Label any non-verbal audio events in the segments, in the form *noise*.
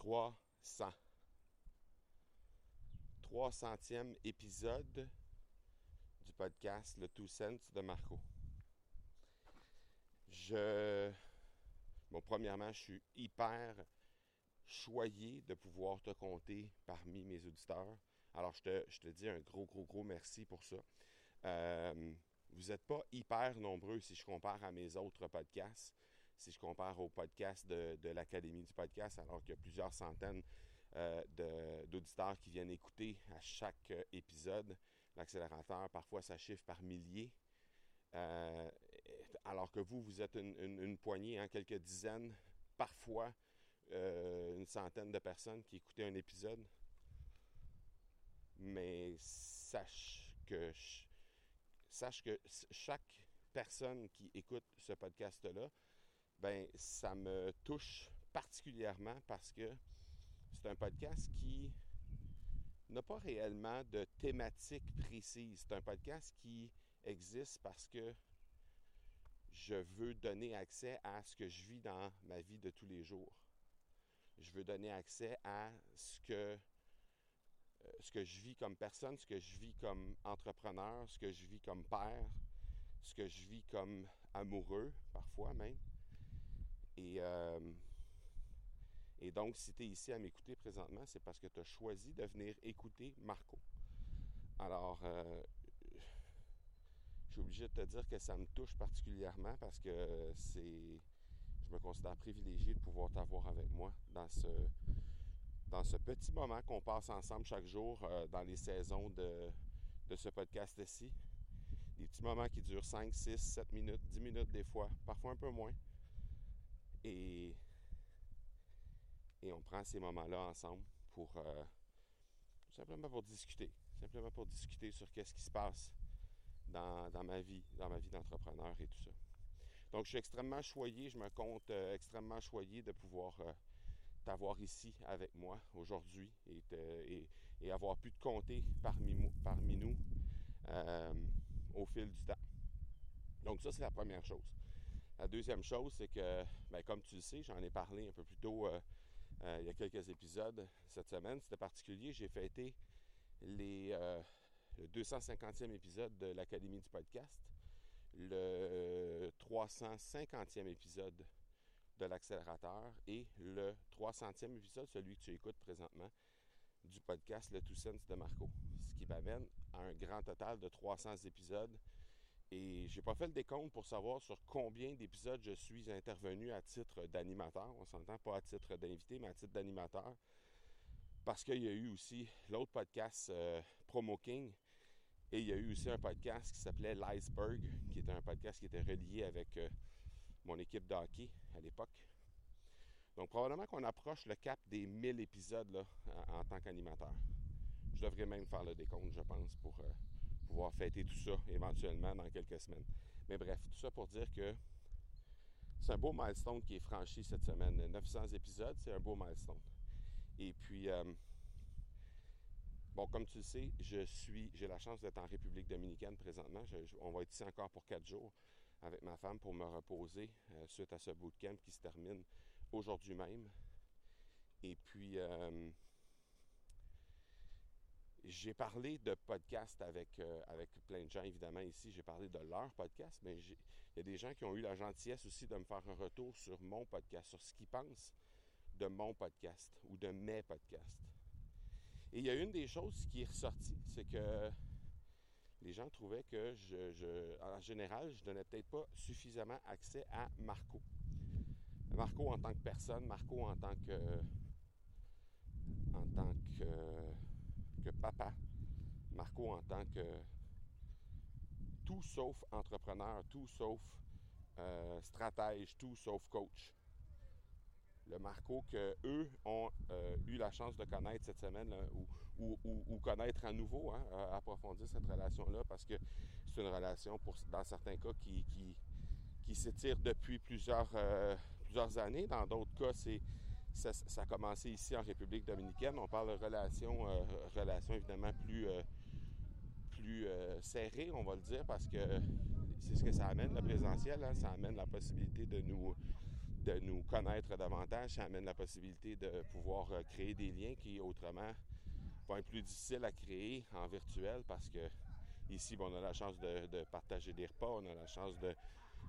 300. 300e épisode du podcast Le Two Cents de Marco. Je. Bon, premièrement, je suis hyper choyé de pouvoir te compter parmi mes auditeurs. Alors, je te, dis un gros, gros, gros merci pour ça. Euh, vous n'êtes pas hyper nombreux si je compare à mes autres podcasts si je compare au podcast de, l'Académie du podcast, alors qu'il y a plusieurs centaines euh, d'auditeurs qui viennent écouter à chaque euh, épisode. L'accélérateur, parfois, ça chiffre par milliers. Euh, alors que vous, vous êtes une, poignée, hein, quelques dizaines, parfois une centaine de personnes qui écoutaient un épisode. Mais sache que, sache que chaque personne qui écoute ce podcast-là ben ça me touche particulièrement parce que c'est un podcast qui n'a pas réellement de thématique précise. C'est un podcast qui existe parce que je veux donner accès à ce que je vis dans ma vie de tous les jours. Je veux donner accès à ce que, euh, ce que je vis comme personne, ce que je vis comme entrepreneur, ce que je vis comme père, ce que je vis comme amoureux, parfois même. Euh, et, donc, si tu es ici à m'écouter présentement, c'est parce que tu as choisi de venir écouter Marco. Alors, euh, je suis obligé de te dire que ça me touche particulièrement parce que c'est. Je me considère privilégié de pouvoir t'avoir avec moi dans ce, dans ce petit moment qu'on passe ensemble chaque jour euh, dans les saisons de, de ce podcast-ci. Des petits moments qui durent 5, 6, 7 minutes, 10 minutes des fois, parfois un peu moins. Et, on prend ces moments-là ensemble pour euh, simplement pour discuter. Simplement pour discuter sur qu'est-ce qui se passe dans, ma vie, dans ma vie d'entrepreneur et tout ça. Donc, je suis extrêmement choyé, je me compte euh, extrêmement choyé de pouvoir euh, t'avoir ici avec moi aujourd'hui et, et, avoir pu te compter parmi nous au fil du temps. Donc, ça, c'est la première chose. La deuxième chose, c'est que, ben, comme tu le sais, j'en ai parlé un peu plus tôt euh, euh, il y a quelques épisodes cette semaine. C'était particulier. J'ai fêté les, euh, le 250e épisode de l'Académie du podcast, le 350e épisode de l'accélérateur et le 300e épisode, celui que tu écoutes présentement, du podcast Le Tout Sense de Marco. Ce qui m'amène à un grand total de 300 épisodes et j'ai pas fait le décompte pour savoir sur combien d'épisodes je suis intervenu à titre d'animateur. On s'entend pas à titre d'invité, mais à titre d'animateur. Parce qu'il y a eu aussi l'autre podcast euh, Promo King. Et il y a eu aussi un podcast qui s'appelait L'Iceberg, qui était un podcast qui était relié avec euh, mon équipe de hockey à l'époque. Donc probablement qu'on approche le cap des 1000 épisodes en, tant qu'animateur. Je devrais même faire le décompte, je pense, pour, euh, pouvoir fêter tout ça éventuellement dans quelques semaines. Mais bref, tout ça pour dire que c'est un beau milestone qui est franchi cette semaine. 900 épisodes, c'est un beau milestone. Et puis, euh, bon, comme tu le sais, je suis, j'ai la chance d'être en République dominicaine présentement. on va être ici encore pour quatre jours avec ma femme pour me reposer euh, suite à ce bootcamp qui se termine aujourd'hui même. Et puis, euh, j'ai parlé de podcast avec, euh, avec plein de gens, évidemment, ici. J'ai parlé de leur podcast, mais il y a des gens qui ont eu la gentillesse aussi de me faire un retour sur mon podcast, sur ce qu'ils pensent de mon podcast ou de mes podcasts. Et il y a une des choses qui est ressortie, c'est que les gens trouvaient que, je, en général, je donnais peut-être pas suffisamment accès à Marco. Marco en tant que personne, Marco en tant que... en tant que que papa, Marco en tant que tout sauf entrepreneur, tout sauf euh, stratège, tout sauf coach. Le Marco que eux ont euh, eu la chance de connaître cette semaine ou, connaître à nouveau, hein, approfondir cette relation-là parce que c'est une relation dans certains cas qui, s'étire depuis euh, plusieurs années. Dans d'autres cas, c'est ça, a commencé ici en République dominicaine. On parle de relations, euh, relations évidemment plus, euh, plus euh, serrées, on va le dire, parce que c'est ce que ça amène, le présentiel. Hein. ça amène la possibilité de nous, de nous connaître davantage, ça amène la possibilité de pouvoir créer des liens qui autrement vont être plus difficiles à créer en virtuel parce que ici, on a la chance de, partager des repas, on a la chance de,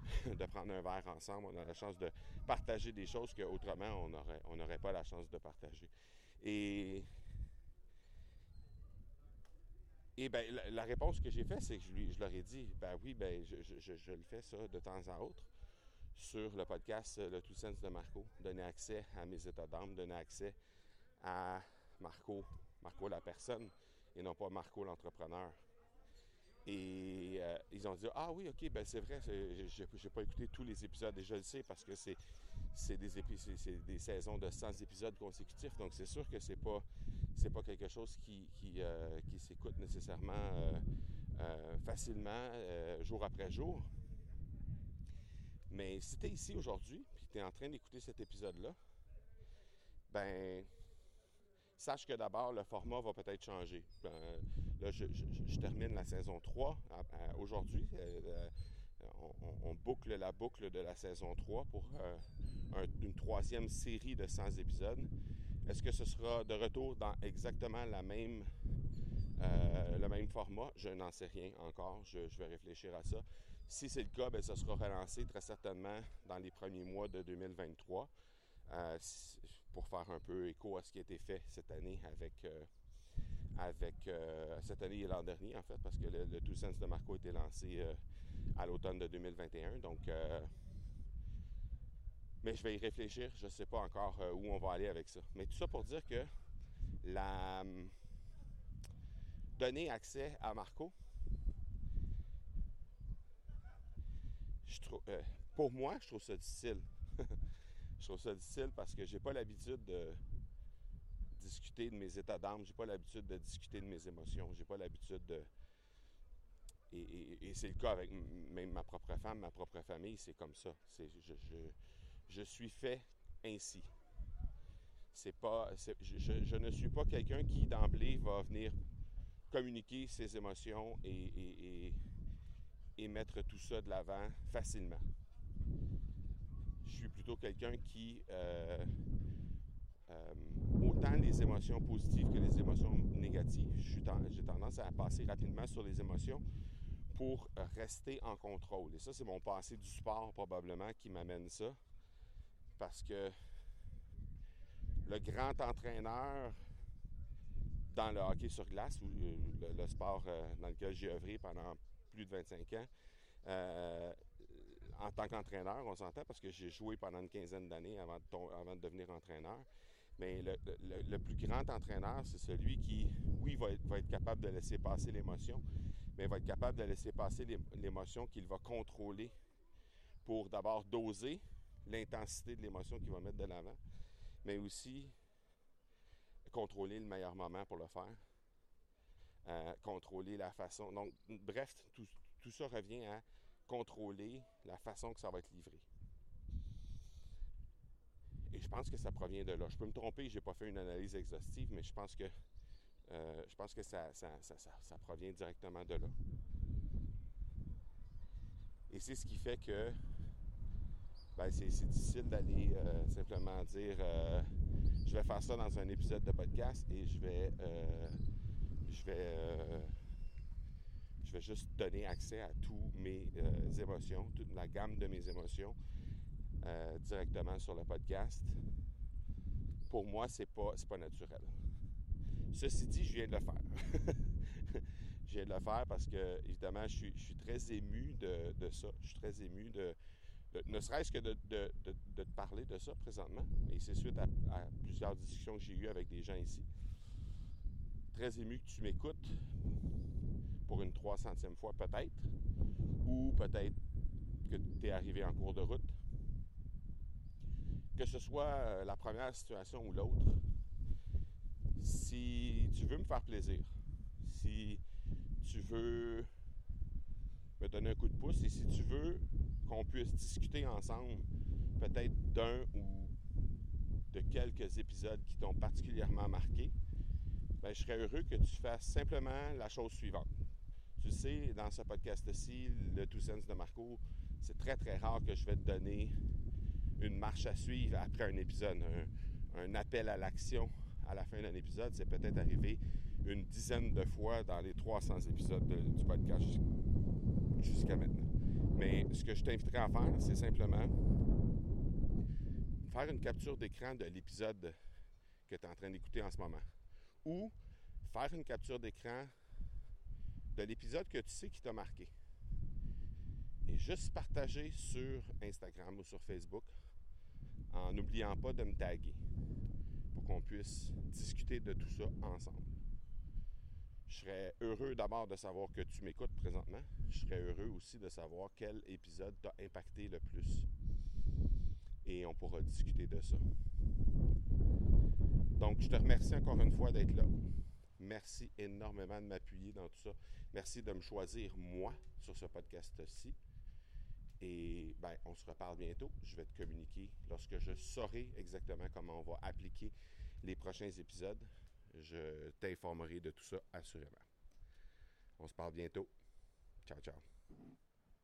*laughs* de, prendre un verre ensemble, on a la chance de partager des choses qu'autrement on n'aurait on pas la chance de partager. Et, et ben, la, réponse que j'ai faite, c'est que je, lui, je leur ai dit, ben oui, ben, je, je, je, le fais ça de temps à autre sur le podcast euh, Le Tout Sens de Marco, donner accès à mes états d'âme, donner accès à Marco, Marco la personne, et non pas Marco l'entrepreneur. Et euh, ils ont dit Ah oui, ok, ben c'est vrai, j'ai pas écouté tous les épisodes et je le sais parce que c'est des, des saisons de 100 épisodes consécutifs, donc c'est sûr que c'est pas pas quelque chose qui, qui, euh, s'écoute nécessairement facilement jour après jour. Mais si tu es ici aujourd'hui, puis tu es en train d'écouter cet épisode-là, ben, sache que d'abord, le format va peut-être changer. Ben, là, je, termine la saison 3 aujourd'hui. Euh, euh, on, boucle la boucle de la saison 3 pour euh, une troisième série de 100 épisodes. Est-ce que ce sera de retour dans exactement le même format? Je n'en sais rien encore. je, vais réfléchir à ça. Si c'est le cas, bien, ça sera relancé très certainement dans les premiers mois de 2023 euh, pour faire un peu écho à ce qui a été fait cette année avec, euh, avec euh, cette année et l'an dernier en fait, parce que le, le Two Sense de Marco a été lancé à l'automne de 2021. Donc, mais je vais y réfléchir. Je ne sais pas encore où on va aller avec ça. Mais tout ça pour dire que la donner accès à Marco, Euh, pour moi, je trouve ça difficile. *laughs* je trouve ça difficile parce que j'ai pas l'habitude de discuter de mes états d'âme, j'ai pas l'habitude de discuter de mes émotions, j'ai pas l'habitude de. Et, c'est le cas avec même ma propre femme, ma propre famille, c'est comme ça. je, suis fait ainsi. C'est pas, je, ne suis pas quelqu'un qui d'emblée va venir communiquer ses émotions et mettre tout ça de l'avant facilement. Je suis plutôt quelqu'un qui, euh, euh, autant les émotions positives que les émotions négatives, j'ai tendance à passer rapidement sur les émotions pour rester en contrôle. Et ça, c'est mon passé du sport probablement qui m'amène ça. Parce que le grand entraîneur dans le hockey sur glace, euh, le, sport dans lequel j'ai œuvré pendant plus de 25 ans. En tant qu'entraîneur, on s'entend parce que j'ai joué pendant une quinzaine d'années avant, de devenir entraîneur. Mais le, plus grand entraîneur, c'est celui qui, oui, va être, capable de laisser passer l'émotion, mais va être capable de laisser passer l'émotion qu'il va contrôler pour d'abord doser l'intensité de l'émotion qu'il va mettre de l'avant, mais aussi contrôler le meilleur moment pour le faire. Euh, contrôler la façon. Donc, bref, tout, tout, ça revient à contrôler la façon que ça va être livré. Et je pense que ça provient de là. Je peux me tromper, je n'ai pas fait une analyse exhaustive, mais je pense que, euh, je pense que ça, ça, ça, ça, provient directement de là. Et c'est ce qui fait que ben, c'est difficile d'aller euh, simplement dire je vais faire ça dans un épisode de podcast et je vais je vais, euh, je vais juste donner accès à toutes mes euh, émotions, toute la gamme de mes émotions euh, directement sur le podcast. Pour moi, c'est pas, pas naturel. Ceci dit, je viens de le faire. *laughs* je viens de le faire parce que, évidemment, je suis, très ému de, ça. Je suis très ému de, ne serait-ce que de, te parler de ça présentement. Et c'est suite à, à plusieurs discussions que j'ai eues avec des gens ici très ému que tu m'écoutes pour une 300e fois peut-être, ou peut-être que tu es arrivé en cours de route. Que ce soit euh, la première situation ou l'autre, si tu veux me faire plaisir, si tu veux me donner un coup de pouce et si tu veux qu'on puisse discuter ensemble peut-être d'un ou de quelques épisodes qui t'ont particulièrement marqué, ben, je serais heureux que tu fasses simplement la chose suivante. Tu sais, dans ce podcast-ci, le Two Sense de Marco, c'est très, très rare que je vais te donner une marche à suivre après un épisode, un, appel à l'action à la fin d'un épisode. C'est peut-être arrivé une dizaine de fois dans les 300 épisodes du podcast jusqu'à maintenant. Mais ce que je t'inviterai à faire, c'est simplement faire une capture d'écran de l'épisode que tu es en train d'écouter en ce moment. Ou faire une capture d'écran de l'épisode que tu sais qui t'a marqué. Et juste partager sur Instagram ou sur Facebook en n'oubliant pas de me taguer pour qu'on puisse discuter de tout ça ensemble. Je serais heureux d'abord de savoir que tu m'écoutes présentement. Je serais heureux aussi de savoir quel épisode t'a impacté le plus. Et on pourra discuter de ça. Donc, je te remercie encore une fois d'être là. Merci énormément de m'appuyer dans tout ça. Merci de me choisir, moi, sur ce podcast-ci. Et ben, on se reparle bientôt. Je vais te communiquer lorsque je saurai exactement comment on va appliquer les prochains épisodes. Je t'informerai de tout ça assurément. On se parle bientôt. Ciao, ciao.